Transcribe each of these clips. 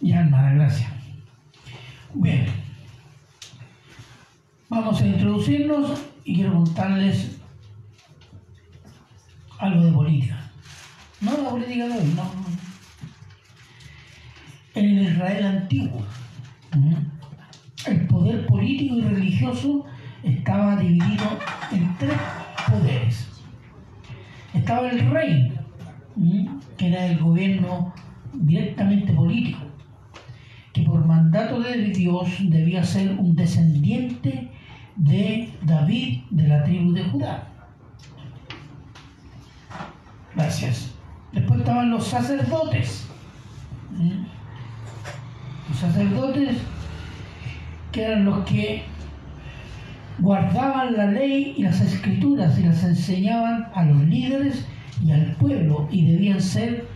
Ya, hermana, gracias. Bien. Vamos a introducirnos y quiero contarles algo de política. No la política de hoy, no. En el Israel antiguo, el poder político y religioso estaba dividido en tres poderes. Estaba el rey, que era el gobierno directamente político, mandato de Dios debía ser un descendiente de David de la tribu de Judá. Gracias. Después estaban los sacerdotes. Los sacerdotes que eran los que guardaban la ley y las escrituras y las enseñaban a los líderes y al pueblo y debían ser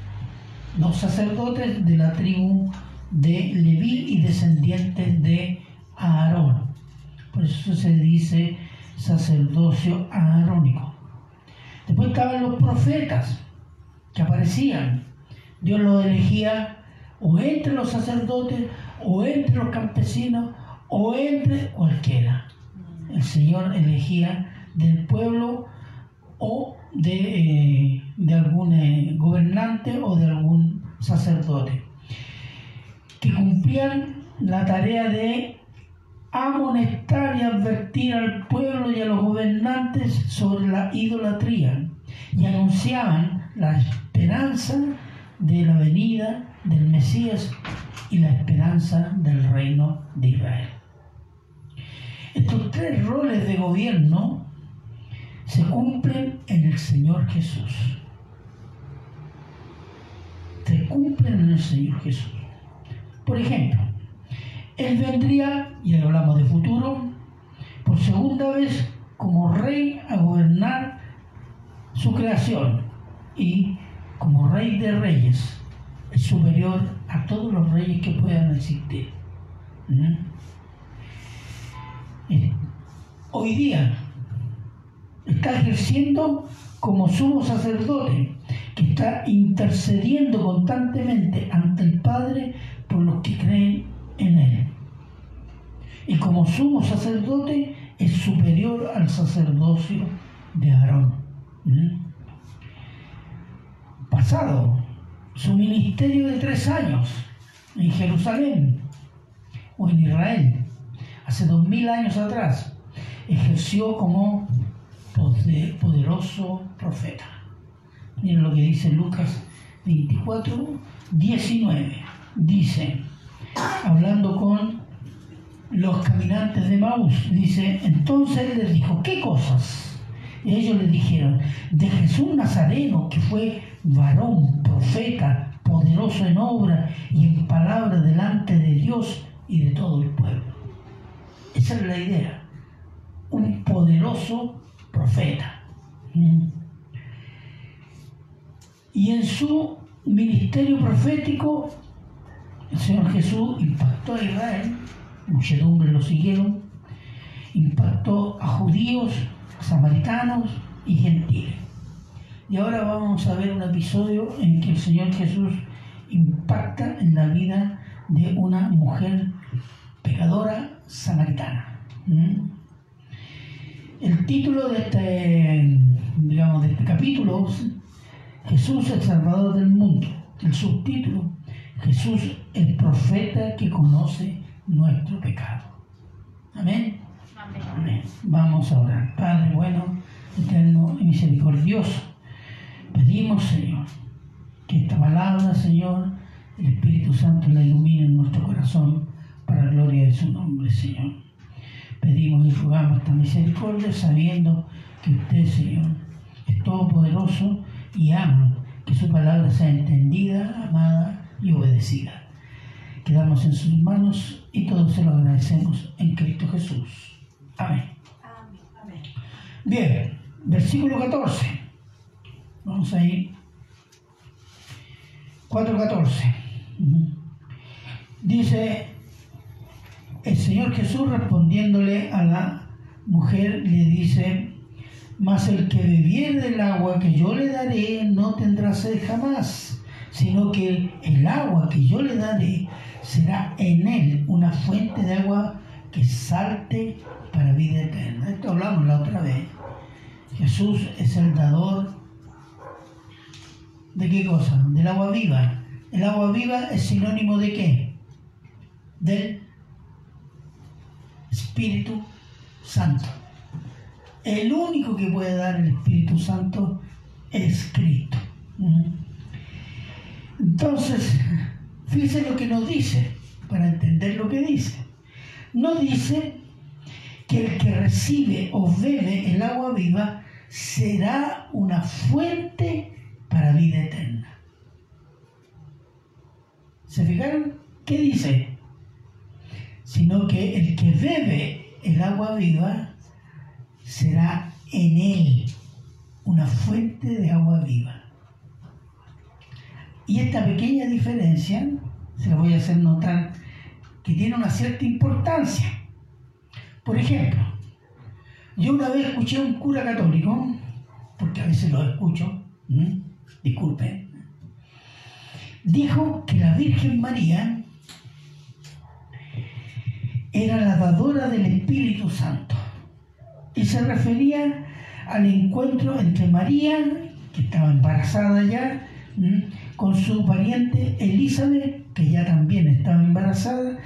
los sacerdotes de la tribu de Leví y descendientes de Aarón. Por eso se dice sacerdocio aarónico. Después estaban los profetas que aparecían. Dios los elegía o entre los sacerdotes, o entre los campesinos, o entre cualquiera. El Señor elegía del pueblo o de, eh, de algún eh, gobernante o de algún sacerdote, que cumplían la tarea de amonestar y advertir al pueblo y a los gobernantes sobre la idolatría y anunciaban la esperanza de la venida del Mesías y la esperanza del reino de Israel. Estos tres roles de gobierno se cumplen en el Señor Jesús. Se cumplen en el Señor Jesús. Por ejemplo, Él vendría, y hablamos de futuro, por segunda vez como rey a gobernar su creación y como rey de reyes, es superior a todos los reyes que puedan existir. ¿Mm? Hoy día está ejerciendo como sumo sacerdote, que está intercediendo constantemente ante el Padre por los que creen en Él. Y como sumo sacerdote es superior al sacerdocio de Aarón. ¿Mm? Pasado su ministerio de tres años en Jerusalén o en Israel, hace dos mil años atrás, ejerció como poderoso profeta. Miren lo que dice Lucas 24, 19. Dice, hablando con los caminantes de Maús, dice, entonces les dijo, ¿qué cosas? Y ellos le dijeron, de Jesús Nazareno, que fue varón, profeta, poderoso en obra y en palabra delante de Dios y de todo el pueblo. Esa es la idea. Un poderoso profeta. Y en su ministerio profético, el Señor Jesús impactó a Israel, muchedumbre lo siguieron, impactó a judíos, samaritanos y gentiles. Y ahora vamos a ver un episodio en que el Señor Jesús impacta en la vida de una mujer pecadora samaritana. El título de este, digamos, de este capítulo, Jesús el Salvador del mundo. El subtítulo, Jesús el profeta que conoce nuestro pecado. Amén. Amén. Vamos a orar. Padre bueno, eterno y misericordioso. Pedimos, Señor, que esta palabra, Señor, el Espíritu Santo la ilumine en nuestro corazón para la gloria de su nombre, Señor. Pedimos y rogamos esta misericordia sabiendo que usted, Señor, es todopoderoso y ama que su palabra sea entendida, amada y obedecida. Quedamos en sus manos y todos se lo agradecemos en Cristo Jesús. Amén. Amén. Bien, versículo 14. Vamos a ir. 4.14. Dice, el Señor Jesús respondiéndole a la mujer le dice, mas el que bebiere del agua que yo le daré no tendrá sed jamás, sino que el agua que yo le daré será en él una fuente de agua que salte para vida eterna. Esto hablamos la otra vez. Jesús es el dador de qué cosa? Del agua viva. El agua viva es sinónimo de qué? Del Espíritu Santo. El único que puede dar el Espíritu Santo es Cristo. Entonces, fíjense lo que nos dice, para entender lo que dice. No dice que el que recibe o bebe el agua viva será una fuente para vida eterna. ¿Se fijaron? ¿Qué dice? Sino que el que bebe el agua viva será en él una fuente de agua viva. Y esta pequeña diferencia, se la voy a hacer notar, que tiene una cierta importancia. Por ejemplo, yo una vez escuché a un cura católico, porque a veces lo escucho, disculpe, dijo que la Virgen María era la dadora del Espíritu Santo. Y se refería al encuentro entre María, que estaba embarazada ya, con su pariente Elizabeth, que ya también estaba embarazada,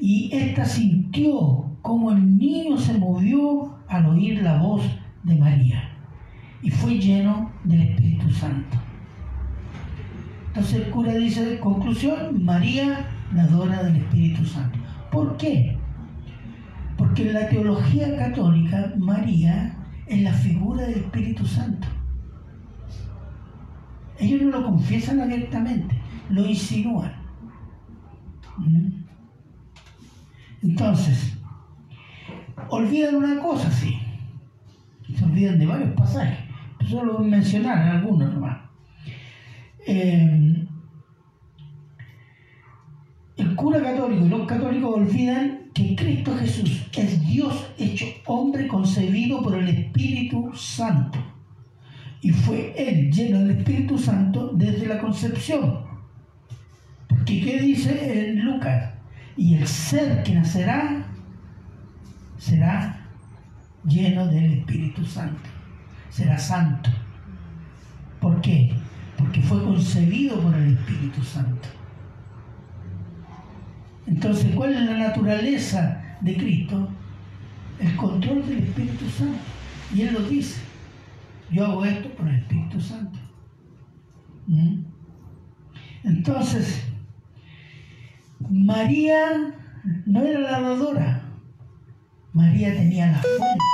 y ésta sintió como el niño se movió al oír la voz de María y fue lleno del Espíritu Santo. Entonces el cura dice, conclusión, María la adora del Espíritu Santo. ¿Por qué? Porque en la teología católica María es la figura del Espíritu Santo. Ellos no lo confiesan abiertamente, lo insinúan. ¿Mm? Entonces, olvidan una cosa, sí. Se olvidan de varios pasajes. Solo voy a mencionar algunos nomás. Eh, el cura católico y los católicos olvidan que Cristo Jesús es Dios hecho hombre concebido por el Espíritu Santo y fue él lleno del Espíritu Santo desde la concepción. Porque ¿qué dice en Lucas? Y el ser que nacerá será lleno del Espíritu Santo, será santo. ¿Por qué? Porque fue concebido por el Espíritu Santo. Entonces, ¿cuál es la naturaleza de Cristo? El control del Espíritu Santo. Y Él lo dice. Yo hago esto por el Espíritu Santo. ¿Mm? Entonces, María no era la dadora. María tenía la fuente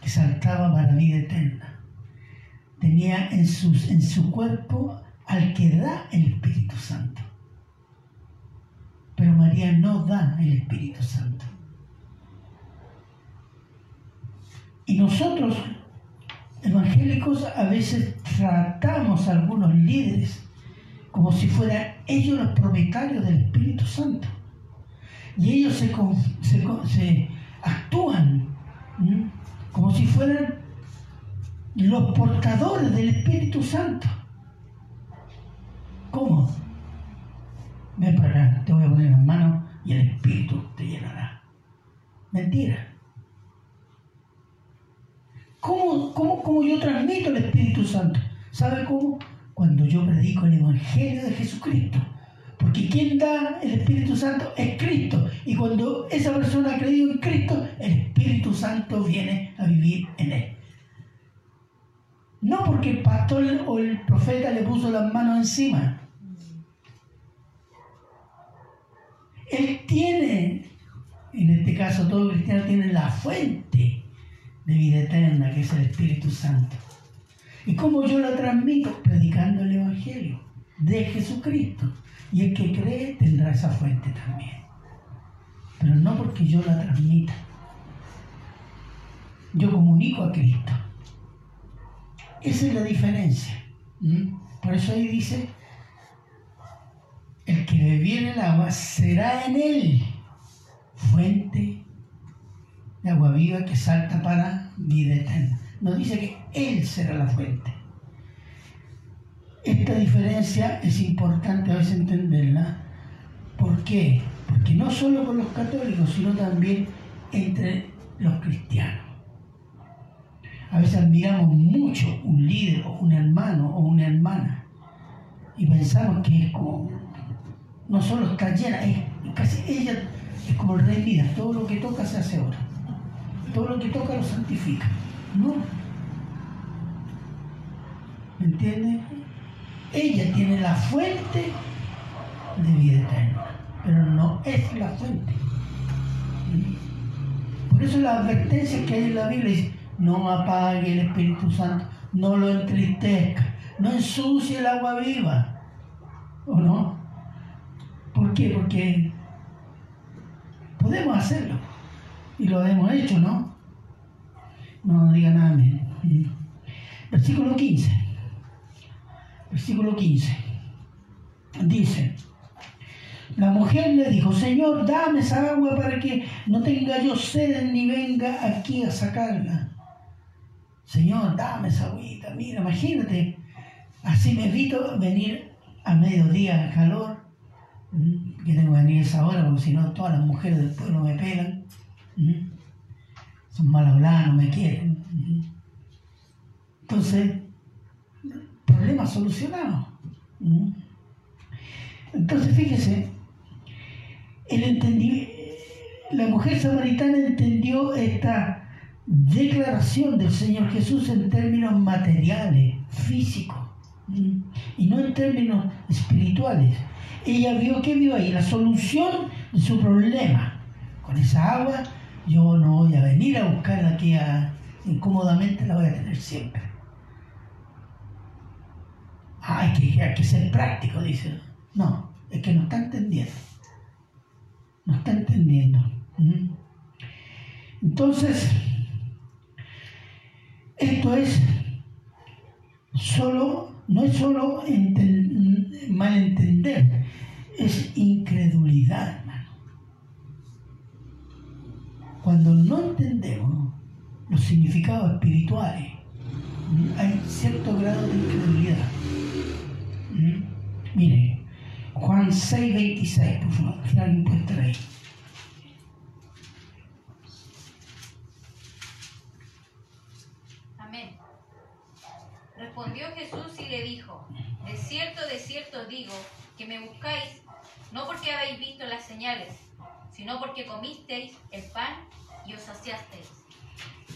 que saltaba para la vida eterna. Tenía en, sus, en su cuerpo al que da el Espíritu Santo. Pero María no da el Espíritu Santo. Y nosotros, evangélicos, a veces tratamos a algunos líderes como si fueran ellos los propietarios del Espíritu Santo. Y ellos se, actúan como si fueran los portadores del Espíritu Santo. ¿Cómo? Ven para te voy a poner en mano y el Espíritu te llenará. Mentira. ¿Cómo, cómo, yo transmito el Espíritu Santo? ¿Sabe cómo? Cuando yo predico el Evangelio de Jesucristo. Porque quien da el Espíritu Santo es Cristo. Y cuando esa persona ha creído en Cristo, el Espíritu Santo viene a vivir en él. No porque el pastor o el profeta le puso las manos encima. Él tiene, en este caso todo cristiano tiene la fuente de vida eterna, que es el Espíritu Santo. ¿Y cómo yo la transmito? Predicando el Evangelio de Jesucristo. Y el que cree tendrá esa fuente también. Pero no porque yo la transmita. Yo comunico a Cristo. Esa es la diferencia. Por eso ahí dice, el que bebiere el agua será en él fuente de agua viva que salta para vida eterna. Nos dice que Él será la fuente. Esta diferencia es importante a veces entenderla. ¿Por qué? Porque no solo con los católicos, sino también entre los cristianos. A veces admiramos mucho un líder o un hermano o una hermana y pensamos que es como, no solo está llena, es casi ella es como el rey vida, todo lo que toca se hace oro, todo lo que toca lo santifica. No. ¿Me entiendes? Ella tiene la fuente de vida eterna, pero no es la fuente. Por eso la advertencia que hay en la Biblia dice, no apague el Espíritu Santo, no lo entristezca, no ensucie el agua viva. ¿O no? ¿Por qué? Porque podemos hacerlo. Y lo hemos hecho, ¿no? No diga nada. Versículo 15. Versículo 15. Dice, la mujer le dijo, Señor, dame esa agua para que no tenga yo sed ni venga aquí a sacarla. Señor, dame esa agüita. Mira, imagínate, así me evito venir a mediodía al calor, que tengo que venir a esa hora, porque si no todas las mujeres del pueblo me Son mal habladas, no me quieren. Entonces, problema solucionado. Entonces, fíjese, el la mujer samaritana entendió esta declaración del Señor Jesús en términos materiales, físicos, y no en términos espirituales. Ella vio que vio ahí la solución de su problema. Con esa agua yo no voy a venir a buscarla aquí incómodamente, la voy a tener siempre. Hay, que, hay que ser práctico, dice. No, es que no está entendiendo. No está entendiendo. Entonces, esto es solo, no es solo malentender, es incredulidad, hermano. Cuando no entendemos los significados espirituales, hay cierto grado de incredulidad. Mire, Juan 6, 26, por favor, si alguien puede ahí. Respondió Jesús y le dijo, de cierto, de cierto digo, que me buscáis, no porque habéis visto las señales, sino porque comisteis el pan y os saciasteis.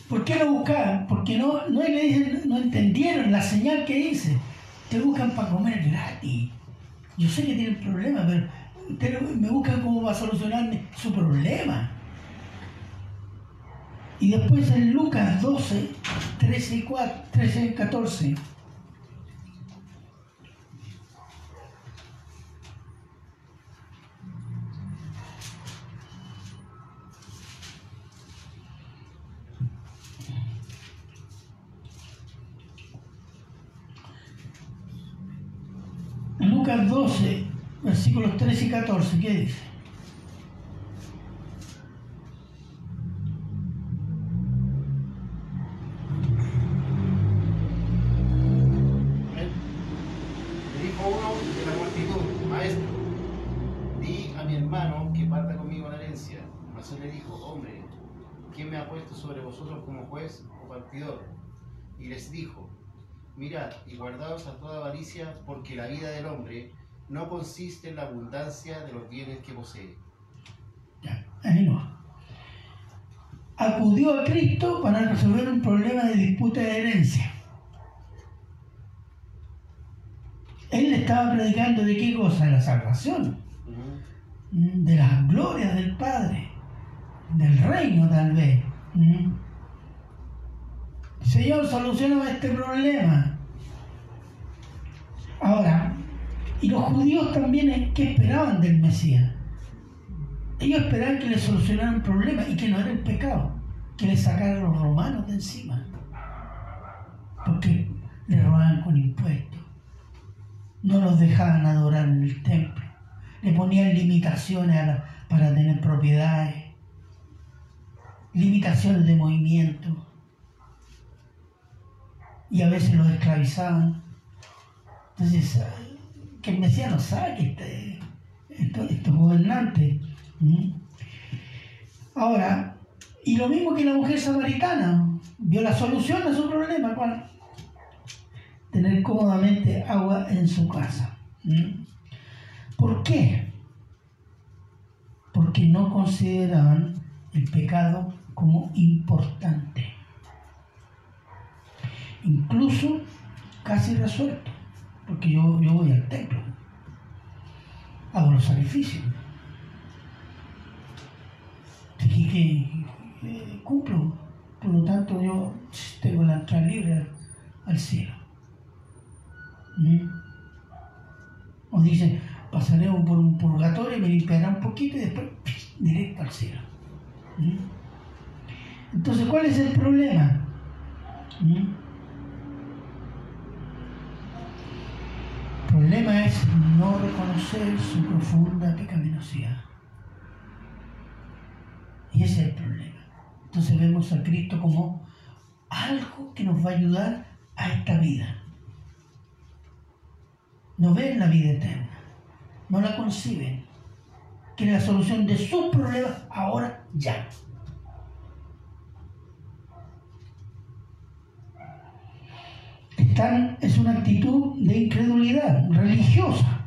¿Por qué lo buscaban? Porque no, no, no entendieron la señal que hice. Te buscan para comer gratis. Yo sé que tienen problemas, pero me buscan cómo va a solucionar su problema. Y después en Lucas 12, 13 y 4, 13 14. Lucas 12, versículos 13 y 14, ¿qué dice? sobre vosotros como juez o partidor. Y les dijo, mirad y guardaos a toda avaricia, porque la vida del hombre no consiste en la abundancia de los bienes que posee. Ya, ahí no. Acudió a Cristo para resolver un problema de disputa de herencia. Él le estaba predicando de qué cosa? De la salvación, de las glorias del Padre, del reino tal vez. Señor, soluciona este problema. Ahora, y los judíos también, ¿qué esperaban del Mesías? Ellos esperaban que le solucionaran el problema y que no era el pecado, que le sacaran los romanos de encima. Porque le robaban con impuestos, no los dejaban adorar en el templo, le ponían limitaciones para tener propiedades limitaciones de movimiento y a veces los esclavizaban. Entonces, que el Mesías no saque este, estos, gobernantes. Ahora, y lo mismo que la mujer samaritana, vio la solución a su problema, ¿cuál? Tener cómodamente agua en su casa. ¿Por qué? Porque no consideraban el pecado como importante. Incluso casi resuelto, porque yo, yo voy al templo, hago los sacrificios. Así que cumplo, por lo tanto yo tengo la entrada libre al cielo. ¿Mm? O dice, pasaremos por un purgatorio, me limpiará un poquito y después directo al cielo. ¿Mm? Entonces, ¿cuál es el problema? ¿Mm? El problema es no reconocer su profunda pecaminosidad. Y ese es el problema. Entonces vemos a Cristo como algo que nos va a ayudar a esta vida. No ven la vida eterna, no la conciben. Quieren la solución de sus problemas ahora, ya. Es una actitud de incredulidad religiosa,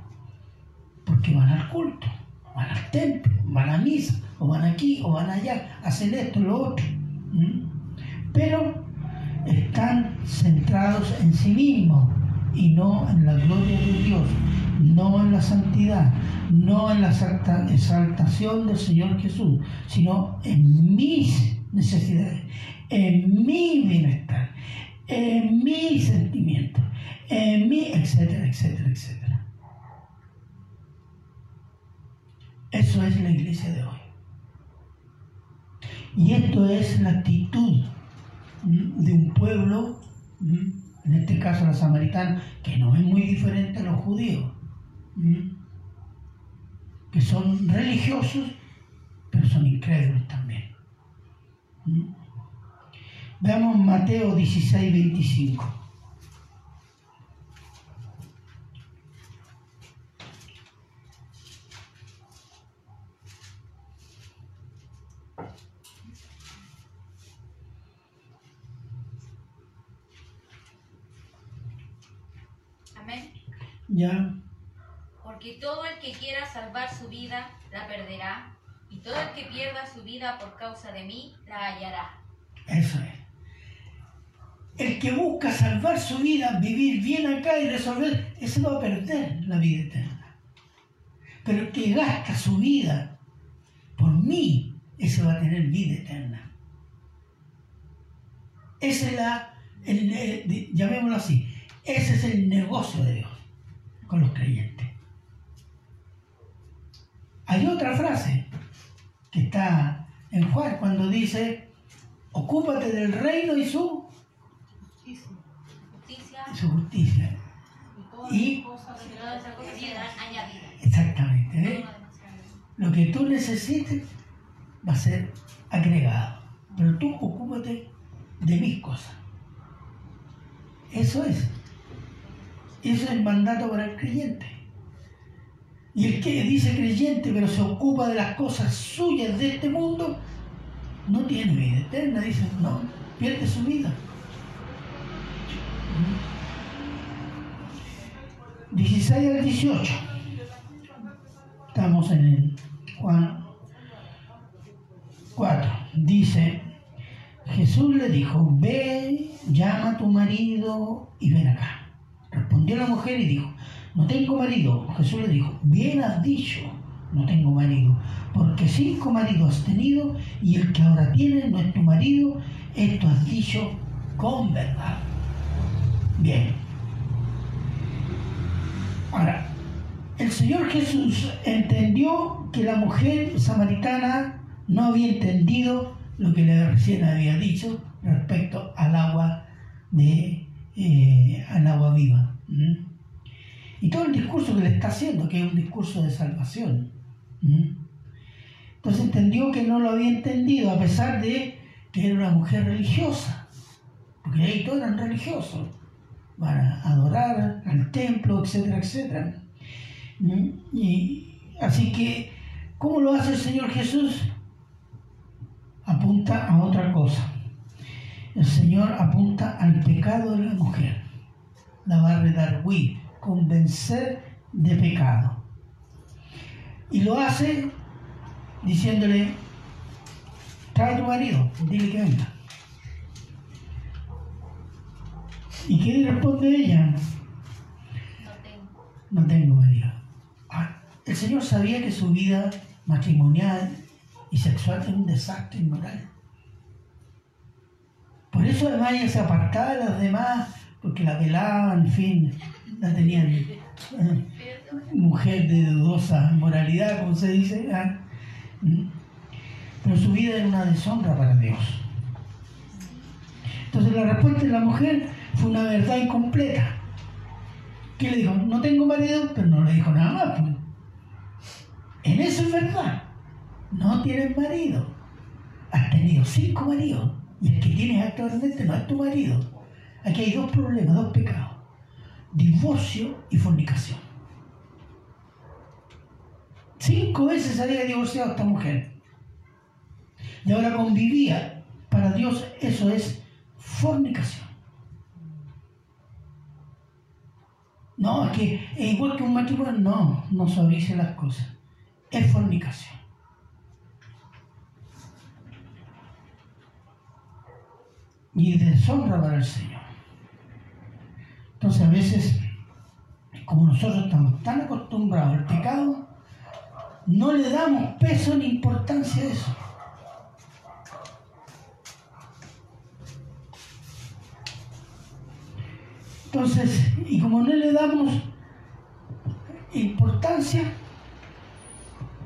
porque van al culto, van al templo, van a misa, o van aquí, o van allá, hacen esto, lo otro. Pero están centrados en sí mismos y no en la gloria de Dios, no en la santidad, no en la exaltación del Señor Jesús, sino en mis necesidades, en mi bienestar, en mis sentimientos, en mi, etcétera, etcétera, etcétera. Eso es la iglesia de hoy. Y esto es la actitud de un pueblo, en este caso la samaritana, que no es muy diferente a los judíos, que son religiosos, pero son incrédulos también. Veamos Mateo 16, 25. Ya. Porque todo el que quiera salvar su vida la perderá, y todo el que pierda su vida por causa de mí la hallará. Eso es. El que busca salvar su vida, vivir bien acá y resolver, ese va a perder la vida eterna. Pero el que gasta su vida por mí, ese va a tener vida eterna. Esa es la, llamémoslo así, ese es el negocio de Dios con los creyentes. Hay otra frase que está en Juan cuando dice, ocúpate del reino y su justicia. su justicia. Y, exactamente, ¿eh? lo que tú necesites va a ser agregado, pero tú ocúpate de mis cosas. Eso es. Ese es el mandato para el creyente. Y el que dice creyente pero se ocupa de las cosas suyas de este mundo, no tiene vida eterna, dice, no, pierde su vida. 16 al 18. Estamos en el Juan 4. Dice, Jesús le dijo, ve, llama a tu marido y ven acá. Respondió la mujer y dijo, no tengo marido. Jesús le dijo, bien has dicho, no tengo marido, porque cinco maridos has tenido y el que ahora tienes no es tu marido, esto has dicho con verdad. Bien. Ahora, el Señor Jesús entendió que la mujer samaritana no había entendido lo que le recién había dicho respecto al agua de eh, al agua viva. Y todo el discurso que le está haciendo, que es un discurso de salvación. Entonces entendió que no lo había entendido, a pesar de que era una mujer religiosa, porque ahí todos eran religiosos. Van a adorar al templo, etcétera, etcétera. Y, así que, ¿cómo lo hace el Señor Jesús? Apunta a otra cosa. El Señor apunta al pecado de la mujer. La va a redarguir, convencer de pecado. Y lo hace diciéndole, trae a tu marido, dile que venga. ¿Y qué responde ella? No tengo. No tengo marido. Ah, el Señor sabía que su vida matrimonial y sexual era un desastre inmoral. Por eso además ella se apartaba de las demás, porque la velaban, en fin, la tenían eh, mujer de dudosa moralidad, como se dice. ¿Mm? Pero su vida era una deshonra para Dios. Entonces la respuesta de la mujer fue una verdad incompleta. ¿Qué le dijo? No tengo marido, pero no le dijo nada más. pues. En eso es verdad. No tienes marido. Has tenido cinco maridos. Y el que tienes actualmente no es tu marido. Aquí hay dos problemas, dos pecados. Divorcio y fornicación. Cinco veces había divorciado esta mujer. Y ahora convivía. Para Dios eso es fornicación. No, es que es igual que un matrimonio. No, no suavice las cosas. Es fornicación. Y deshonra para el Señor. Entonces a veces, como nosotros estamos tan acostumbrados al pecado, no le damos peso ni importancia a eso. Entonces, y como no le damos importancia,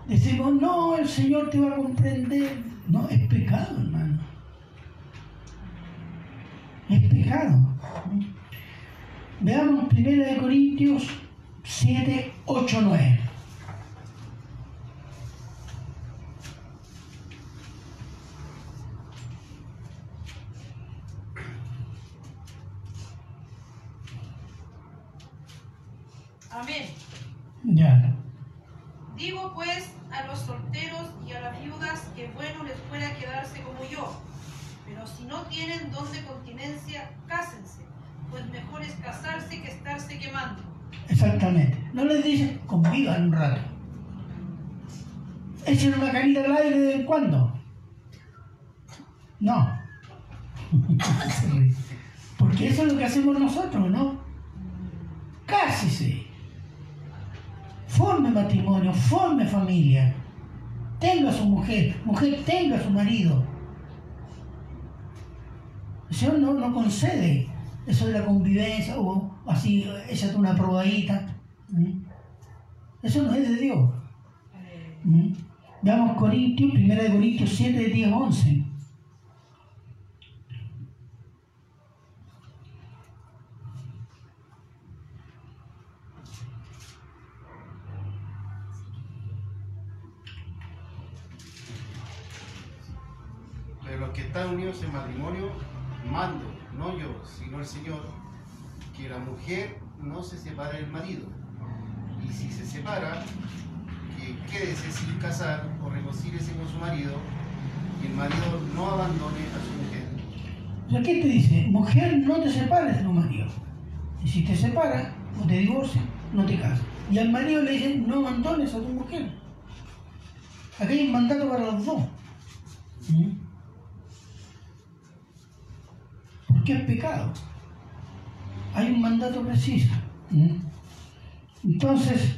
decimos, no, el Señor te va a comprender. No, es pecado, hermano. Es pecado. Veamos 1 Corintios 7, 8, 9. Amén. Ya. Digo pues a los solteros y a las viudas que bueno les fuera quedarse como yo. Pero si no tienen don de continencia, cásense, pues mejor es casarse que estarse quemando. Exactamente. No les dicen convivan un rato. Echen una canita al aire de vez en cuando. No. Porque eso es lo que hacemos nosotros, ¿no? Cásese. Forme matrimonio, forme familia. Tenga a su mujer, mujer tenga a su marido. El Señor no, no concede eso de la convivencia o así, échate una probadita. ¿Mm? Eso no es de Dios. ¿Mm? Veamos Corintios, 1 de Corintios 7, de 10 a 11. Pero los que están unidos en matrimonio, mando, no yo, sino el Señor, que la mujer no se separe del marido. Y si se separa, quédese sin casar o reconcíliese con su marido, y el marido no abandone a su mujer. O ¿qué te dice? Mujer, no te separes de tu marido. Y si te separas o te divorcias, no te casas. Y al marido le dicen, no abandones a tu mujer. Aquí hay un mandato para los dos. ¿Mm? Porque es pecado. Hay un mandato preciso. ¿Mm? Entonces,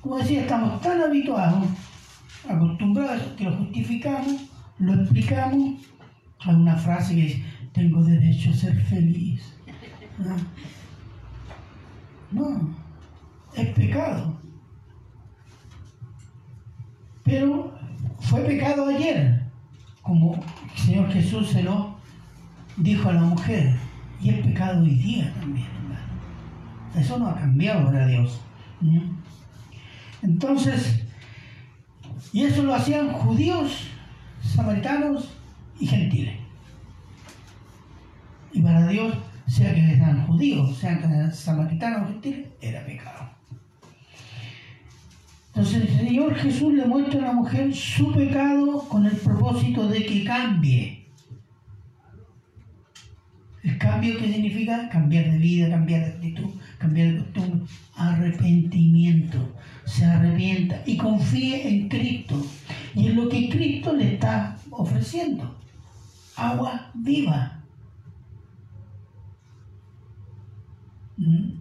como decía, estamos tan habituados, acostumbrados, que lo justificamos, lo explicamos. Hay una frase que dice, tengo derecho a ser feliz. ¿Ah? No, es pecado. Pero fue pecado ayer, como el Señor Jesús se lo dijo a la mujer, y es pecado hoy día también. Eso no ha cambiado ahora Dios. Entonces, y eso lo hacían judíos, samaritanos y gentiles. Y para Dios sea que eran judíos, sean samaritanos o gentiles, era pecado. Entonces el Señor Jesús le muestra a la mujer su pecado con el propósito de que cambie. El cambio que significa cambiar de vida, cambiar de actitud, cambiar de costumbre, arrepentimiento. Se arrepienta y confíe en Cristo y en lo que Cristo le está ofreciendo. Agua viva. ¿Mm?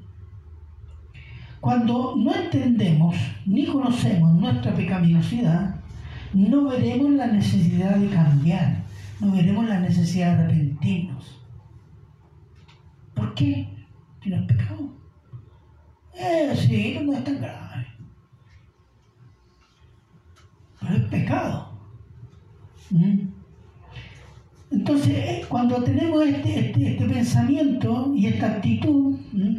Cuando no entendemos ni conocemos nuestra pecaminosidad, no veremos la necesidad de cambiar, no veremos la necesidad de arrepentirnos. ¿Por qué? Si no es pecado. Eh, sí, no es tan grave. Es pecado. ¿Mm? Entonces, eh, cuando tenemos este, este, este pensamiento y esta actitud, ¿Mm?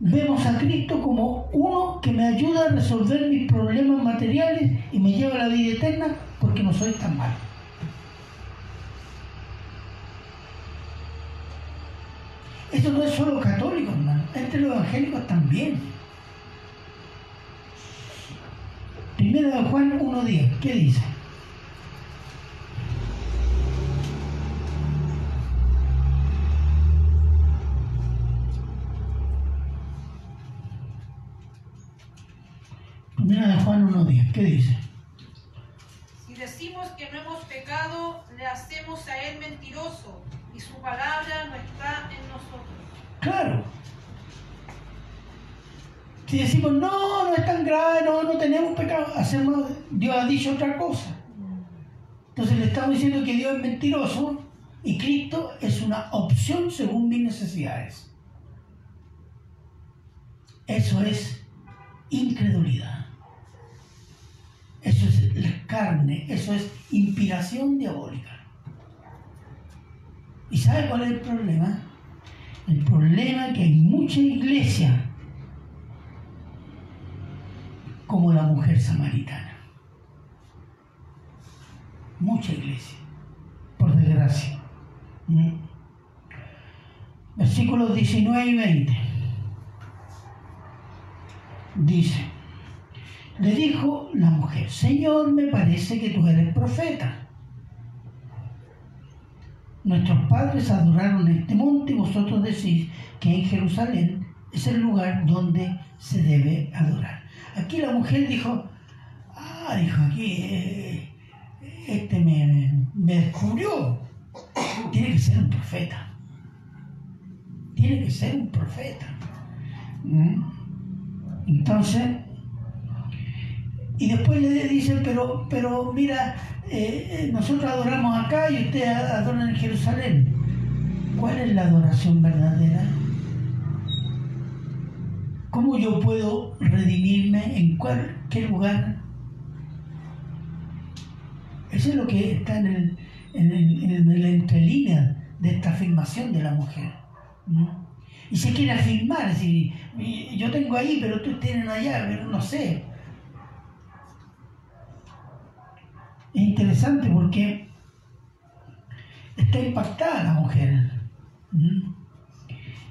vemos a Cristo como uno que me ayuda a resolver mis problemas materiales y me lleva a la vida eterna porque no soy tan malo. Esto no es solo católico, hermano, entre los evangélicos también. Primera de Juan 1.10, ¿qué dice? Primera de Juan 1.10, ¿qué dice? Si decimos que no hemos pecado, le hacemos a él mentiroso y su palabra no está en nosotros. Claro. Si decimos, no, no es tan grave, no, no tenemos pecado, hacemos, Dios ha dicho otra cosa. Entonces le estamos diciendo que Dios es mentiroso y Cristo es una opción según mis necesidades. Eso es incredulidad. Eso es la carne, eso es inspiración diabólica. ¿Y sabe cuál es el problema? El problema es que hay mucha iglesia como la mujer samaritana. Mucha iglesia, por desgracia. ¿Mm? Versículos 19 y 20. Dice, le dijo la mujer, Señor, me parece que tú eres profeta. Nuestros padres adoraron este monte y vosotros decís que en Jerusalén es el lugar donde se debe adorar. Aquí la mujer dijo, ah, dijo aquí, eh, este me, descubrió. Tiene que ser un profeta. Tiene que ser un profeta. ¿Mm? Entonces, y después le dicen, pero, pero mira, eh, nosotros adoramos acá y ustedes adoran en Jerusalén. ¿Cuál es la adoración verdadera? ¿Cómo yo puedo redimirme en cualquier lugar? Eso es lo que está en el, en el, el entrelínea de esta afirmación de la mujer. Y se quiere afirmar, decir, yo tengo ahí, pero tú tienes allá, pero no sé. Es interesante porque está impactada la mujer.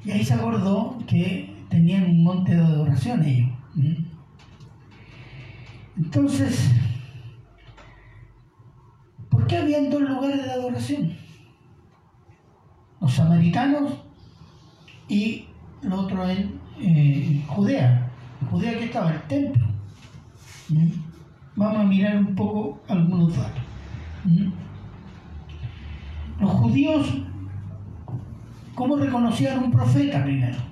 Y ahí se acordó que tenían un monte de adoración ellos. Entonces, ¿por qué habían dos lugares de adoración? Los samaritanos y lo otro en eh, Judea. Judea que estaba el templo. Vamos a mirar un poco algunos datos. Los judíos, ¿cómo reconocían un profeta primero?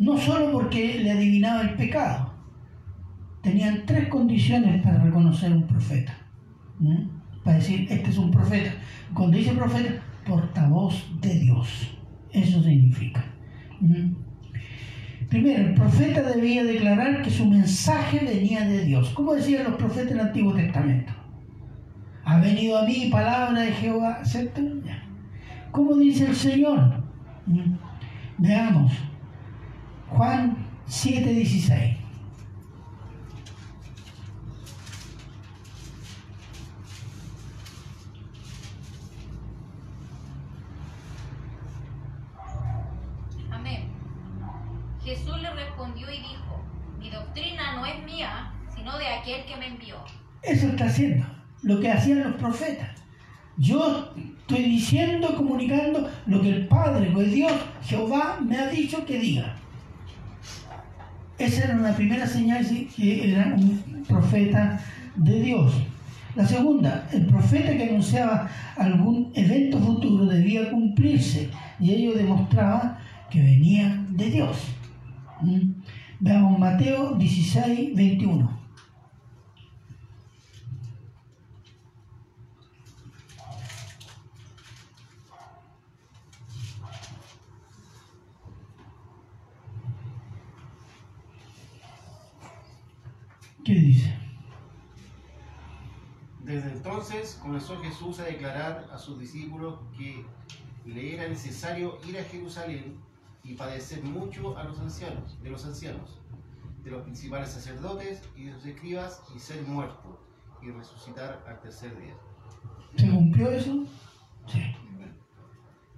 No solo porque le adivinaba el pecado, tenían tres condiciones para reconocer un profeta. Para decir, este es un profeta. Cuando dice profeta, portavoz de Dios. Eso significa. Primero, el profeta debía declarar que su mensaje venía de Dios. ¿Cómo decían los profetas del Antiguo Testamento? Ha venido a mí palabra de Jehová, ¿cierto? ¿Cómo dice el Señor? Veamos. Juan 7:16. Amén. Jesús le respondió y dijo, mi doctrina no es mía, sino de aquel que me envió. Eso está haciendo, lo que hacían los profetas. Yo estoy diciendo, comunicando lo que el Padre, pues Dios, Jehová, me ha dicho que diga. Esa era una primera señal que era un profeta de Dios. La segunda, el profeta que anunciaba algún evento futuro debía cumplirse y ello demostraba que venía de Dios. ¿Mm? Veamos Mateo 16, 21. ¿Qué dice? Desde entonces comenzó Jesús a declarar a sus discípulos que le era necesario ir a Jerusalén y padecer mucho a los ancianos, de los ancianos, de los principales sacerdotes y de los escribas y ser muerto y resucitar al tercer día. ¿Se cumplió eso? Sí.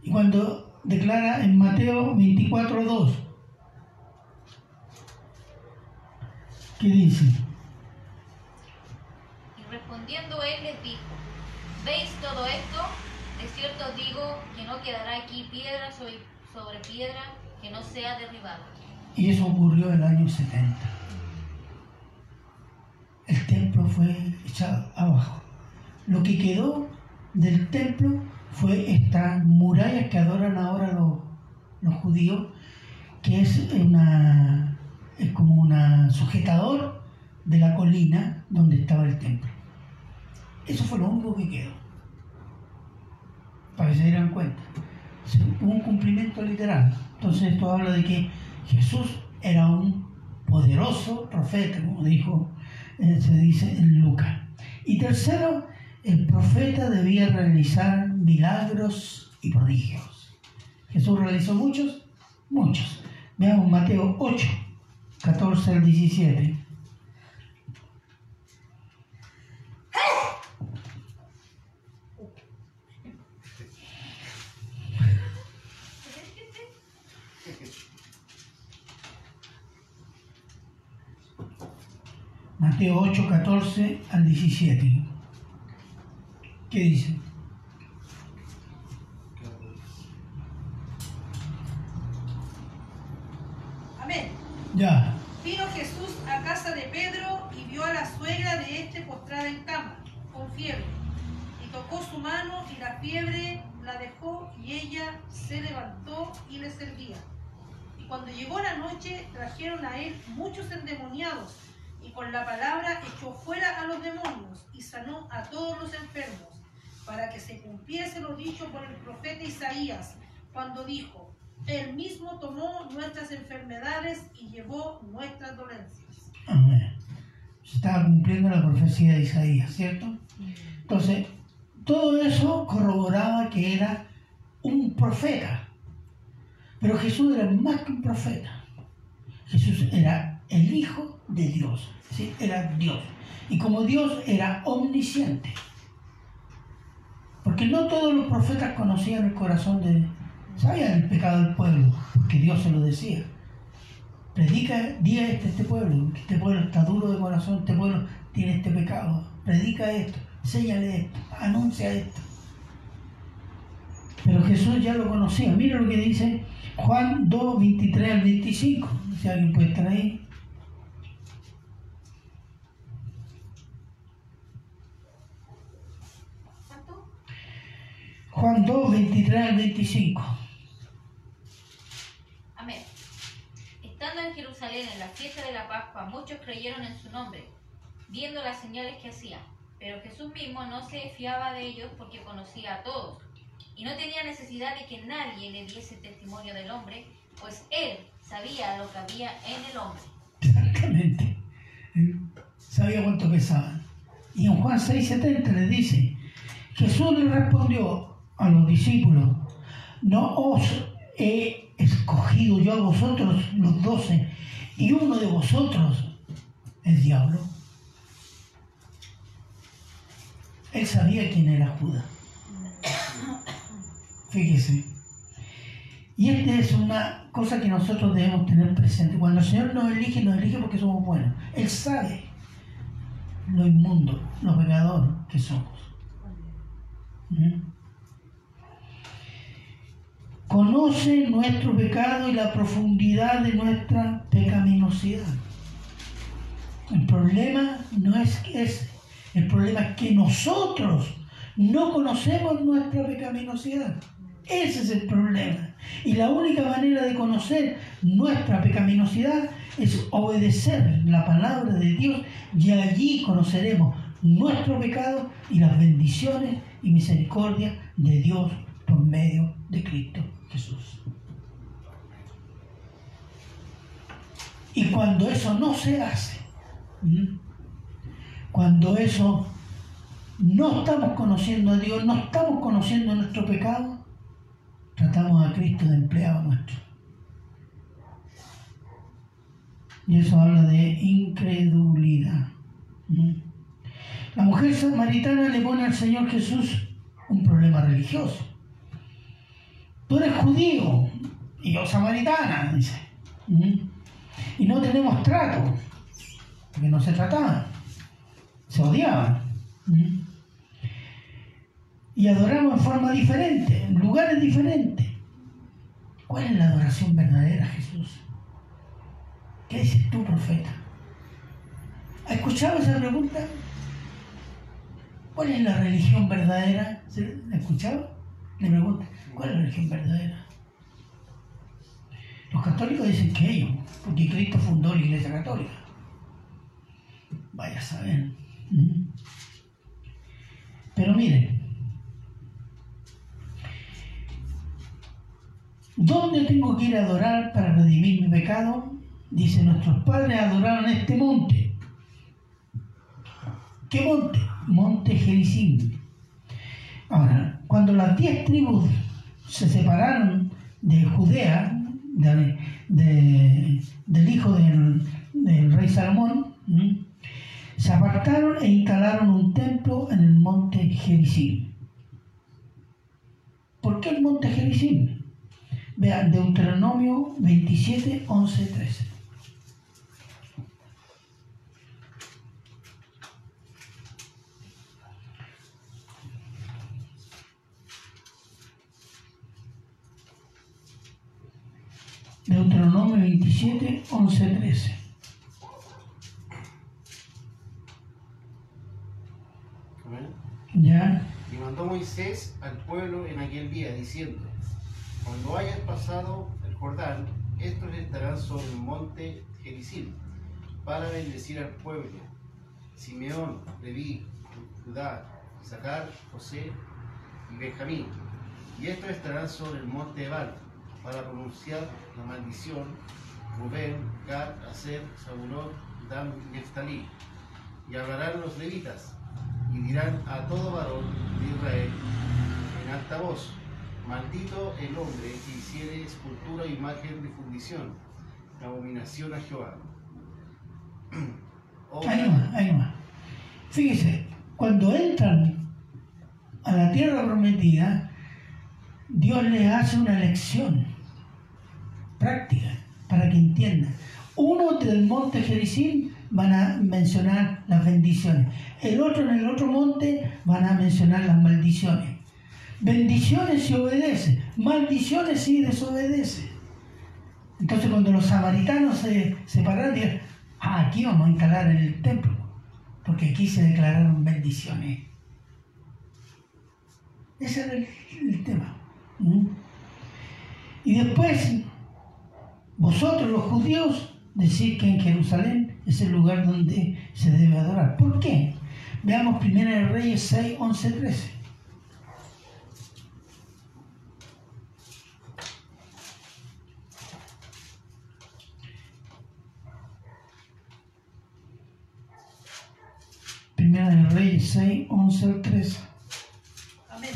Y cuando declara en Mateo 24, 2, ¿qué dice? Respondiendo él les dijo, ¿veis todo esto? De cierto digo que no quedará aquí piedra sobre, sobre piedra que no sea derribada. Y eso ocurrió en el año 70. El templo fue echado abajo. Lo que quedó del templo fue estas murallas que adoran ahora los, los judíos, que es una es como un sujetador de la colina donde estaba el templo. Eso fue lo único que quedó. Para que se dieran cuenta. Un cumplimiento literal. Entonces esto habla de que Jesús era un poderoso profeta, como dijo, eh, se dice en Lucas. Y tercero, el profeta debía realizar milagros y prodigios. Jesús realizó muchos, muchos. Veamos Mateo 8, 14 al 17. Mateo 8, 14 al 17. ¿Qué dice? Amén. Ya. Vino Jesús a casa de Pedro y vio a la suegra de este postrada en cama, con fiebre. Y tocó su mano y la fiebre la dejó y ella se levantó y le servía. Y cuando llegó la noche trajeron a él muchos endemoniados la palabra echó fuera a los demonios y sanó a todos los enfermos, para que se cumpliese lo dicho por el profeta Isaías, cuando dijo, Él mismo tomó nuestras enfermedades y llevó nuestras dolencias. Amén. Se estaba cumpliendo la profecía de Isaías, ¿cierto? Entonces, todo eso corroboraba que era un profeta. Pero Jesús era más que un profeta. Jesús era el Hijo de Dios. Era Dios. Y como Dios era omnisciente. Porque no todos los profetas conocían el corazón de... Sabían el pecado del pueblo, porque Dios se lo decía. Predica, di a este, este pueblo, que este pueblo está duro de corazón, este pueblo tiene este pecado. Predica esto, enséñale esto, anuncia esto. Pero Jesús ya lo conocía. Mira lo que dice Juan 2, 23 al 25. Si alguien puede estar ahí. ¿Cuánto? Juan 2, 23 al 25. Amén. Estando en Jerusalén en la fiesta de la Pascua, muchos creyeron en su nombre, viendo las señales que hacía. Pero Jesús mismo no se fiaba de ellos porque conocía a todos, y no tenía necesidad de que nadie le diese testimonio del hombre, pues él sabía lo que había en el hombre. Exactamente. Sabía cuánto pesaban. Y en Juan 6:70 le dice, Jesús le respondió a los discípulos, no os he escogido yo a vosotros los doce, y uno de vosotros es diablo. Él sabía quién era Judas. Fíjese. Y esta es una cosa que nosotros debemos tener presente. Cuando el Señor nos elige, nos elige porque somos buenos. Él sabe lo inmundo, lo pecador que somos. ¿Mm? Conoce nuestro pecado y la profundidad de nuestra pecaminosidad. El problema no es que el problema es que nosotros no conocemos nuestra pecaminosidad. Ese es el problema. Y la única manera de conocer nuestra pecaminosidad es obedecer la palabra de Dios y allí conoceremos nuestro pecado y las bendiciones y misericordia de Dios por medio de Cristo Jesús. Y cuando eso no se hace, cuando eso no estamos conociendo a Dios, no estamos conociendo nuestro pecado, tratamos a Cristo de empleado nuestro. Y eso habla de incredulidad. La mujer samaritana le pone al Señor Jesús un problema religioso. Tú eres judío y yo samaritana, dice. Y no tenemos trato, porque no se trataban, se odiaban. Y adoramos en forma diferente, en lugares diferentes. ¿Cuál es la adoración verdadera, Jesús? ¿Qué dices tú, profeta? ¿Has escuchado esa pregunta? ¿Cuál es la religión verdadera? ¿La escuchado? Le pregunta, ¿cuál es la religión verdadera? Los católicos dicen que ellos, porque Cristo fundó la iglesia católica. Vaya a saber. Pero miren, ¿dónde tengo que ir a adorar para redimir mi pecado? Dice, nuestros padres adoraron este monte. ¿Qué monte? Monte Gerizim. Ahora, cuando las diez tribus se separaron de Judea, del hijo del, rey Salomón, se apartaron e instalaron un templo en el monte Gerizim. ¿Por qué el monte Gerizim? Vean, Deuteronomio 27, 11, 13. Deuteronomio 27, 11, 13. ¿Ya? Y mandó Moisés al pueblo en aquel día diciendo, cuando hayas pasado el Jordán, estos estarán sobre el monte Gerizim para bendecir al pueblo. Simeón, Leví, Judá, Isaacar, José y Benjamín. Y estos estarán sobre el monte Ebal para pronunciar la maldición Rubén, Gad, Aser, Zabulón, Dan y Neftalí. Y hablarán los levitas y dirán a todo varón de Israel en alta voz, maldito el hombre que hiciere escultura e imagen de fundición, abominación a Jehová. ahí va, ahí va. Fíjese, cuando entran a la tierra prometida, Dios les hace una lección práctica para que entiendan. Uno del monte Jericín van a mencionar las bendiciones. El otro en el otro monte van a mencionar las maldiciones. Bendiciones si obedece, maldiciones si desobedece. Entonces cuando los samaritanos se separaron, dijeron, ah, aquí vamos a instalar el templo, porque aquí se declararon bendiciones. Ese era el, tema. Y después vosotros los judíos decís que en Jerusalén es el lugar donde se debe adorar. ¿Por qué? Veamos 1 Reyes 6, 11, 13. Primera de Reyes 6, 11 al 13. Amén.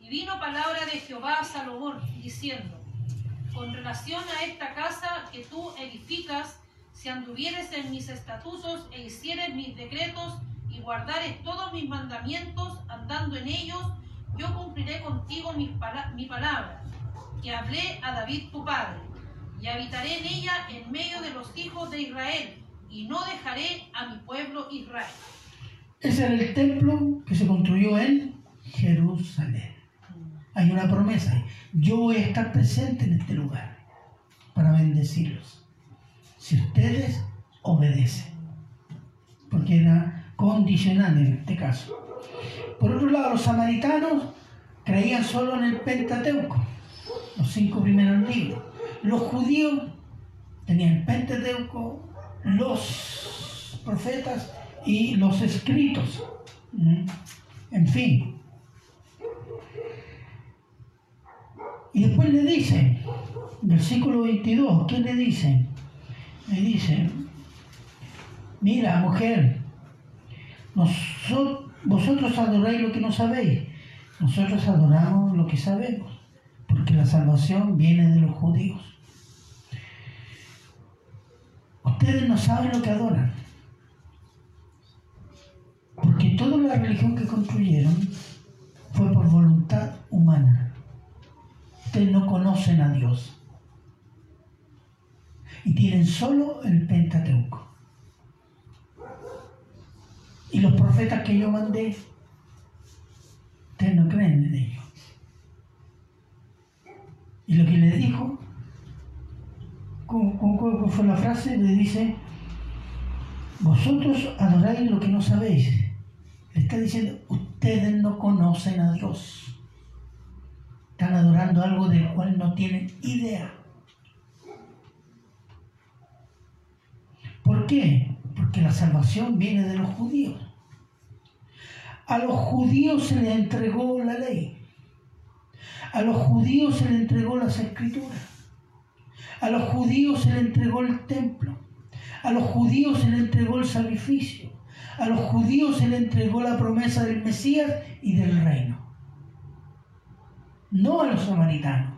Y vino palabra de Jehová a Salomón diciendo, con relación a esta casa que tú edificas, si anduvieres en mis estatutos e hicieres mis decretos y guardares todos mis mandamientos, andando en ellos, yo cumpliré contigo mi, mi palabra. y hablé a David tu padre, y habitaré en ella en medio de los hijos de Israel, y no dejaré a mi pueblo Israel. Ese era el templo que se construyó en Jerusalén. Hay una promesa. Yo voy a estar presente en este lugar para bendecirlos. Si ustedes obedecen. Porque era condicional en este caso. Por otro lado, los samaritanos creían solo en el Pentateuco, los cinco primeros libros. Los judíos tenían el Pentateuco, los profetas y los escritos. ¿Mm? En fin. Y después le dice, versículo 22, ¿qué le dice? Le dice, mira mujer, vosotros adoráis lo que no sabéis, nosotros adoramos lo que sabemos, porque la salvación viene de los judíos. Ustedes no saben lo que adoran, porque toda la religión que construyeron fue por voluntad humana ustedes no conocen a Dios. Y tienen solo el Pentateuco. Y los profetas que yo mandé, ustedes no creen en ellos. Y lo que le dijo, ¿cómo, fue la frase? Le dice, vosotros adoráis lo que no sabéis. Le está diciendo, ustedes no conocen a Dios. Algo del cual no tienen idea. ¿Por qué? Porque la salvación viene de los judíos. A los judíos se les entregó la ley. A los judíos se les entregó las escrituras. A los judíos se les entregó el templo. A los judíos se les entregó el sacrificio. A los judíos se les entregó la promesa del Mesías y del reino no a los samaritanos,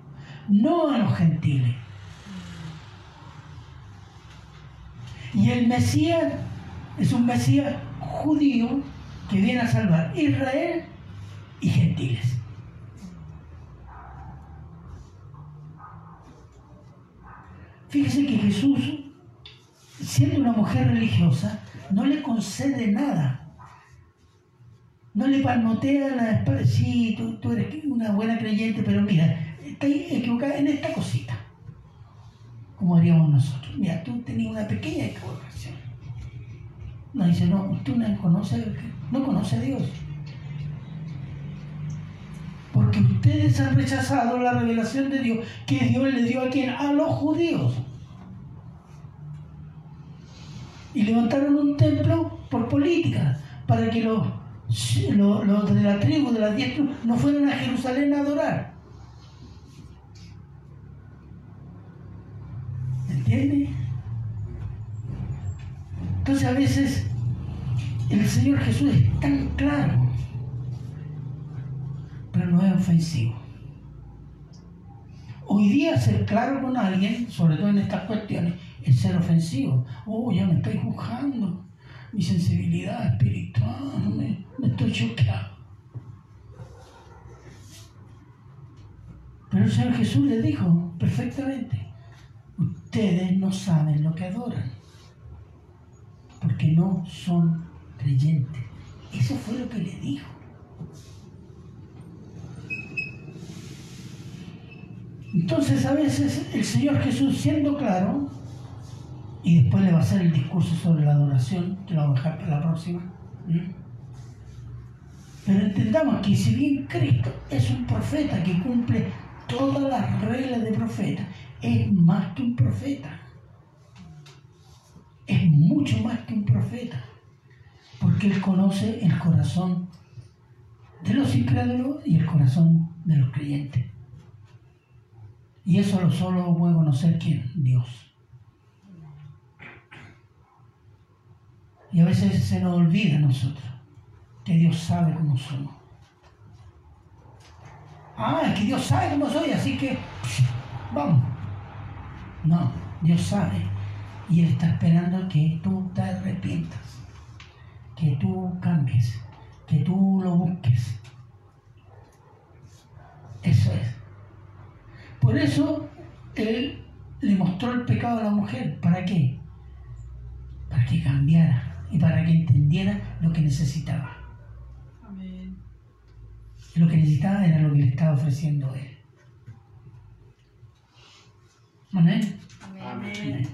no a los gentiles. Y el Mesías es un Mesías judío que viene a salvar Israel y gentiles. Fíjese que Jesús, siendo una mujer religiosa, no le concede nada no le palmotea la espalda, sí, tú, eres una buena creyente, pero mira, estás equivocada en esta cosita, como haríamos nosotros. Mira, tú tenías una pequeña equivocación. No, dice, no, tú no conoce, no conoce a Dios. Porque ustedes han rechazado la revelación de Dios que Dios le dio a quien? A los judíos. Y levantaron un templo por política, para que los los, de la tribu, de las diez no fueron a Jerusalén a adorar. ¿Entiende? Entonces a veces el Señor Jesús es tan claro, pero no es ofensivo. Hoy día ser claro con alguien, sobre todo en estas cuestiones, es ser ofensivo. Oh, ya me estoy juzgando mi sensibilidad espiritual, me, estoy choqueado. Pero el Señor Jesús le dijo perfectamente, ustedes no saben lo que adoran, porque no son creyentes. Eso fue lo que le dijo. Entonces a veces el Señor Jesús siendo claro, y después le va a hacer el discurso sobre la adoración, que lo vamos a dejar para la próxima. Pero entendamos que si bien Cristo es un profeta que cumple todas las reglas de profeta, es más que un profeta. Es mucho más que un profeta. Porque Él conoce el corazón de los incrédulos y el corazón de los creyentes. Y eso lo solo puede conocer quién? Dios. Y a veces se nos olvida a nosotros que Dios sabe cómo somos. Ah, es que Dios sabe cómo soy, así que vamos. No, Dios sabe. Y Él está esperando que tú te arrepientas, que tú cambies, que tú lo busques. Eso es. Por eso Él le mostró el pecado a la mujer. ¿Para qué? Para que cambiara y para que entendiera lo que necesitaba. Amén. Lo que necesitaba era lo que le estaba ofreciendo Él. Amén. Amén. Amén.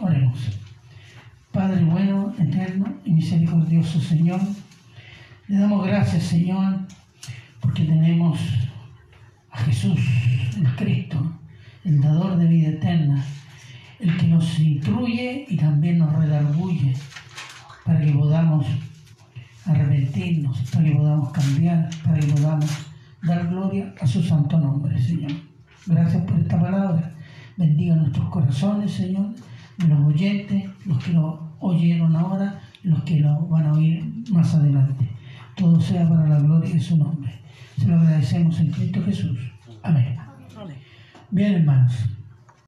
Oremos. Padre bueno, eterno y misericordioso Señor, le damos gracias Señor porque tenemos a Jesús, el Cristo, el dador de vida eterna, el que nos instruye y también nos redarguye para que podamos arrepentirnos, para que podamos cambiar, para que podamos dar gloria a su santo nombre, Señor. Gracias por esta palabra. Bendiga nuestros corazones, Señor, de los oyentes, los que lo oyeron ahora los que lo van a oír más adelante. Todo sea para la gloria de su nombre. Se lo agradecemos en Cristo Jesús. Amén. Bien, hermanos.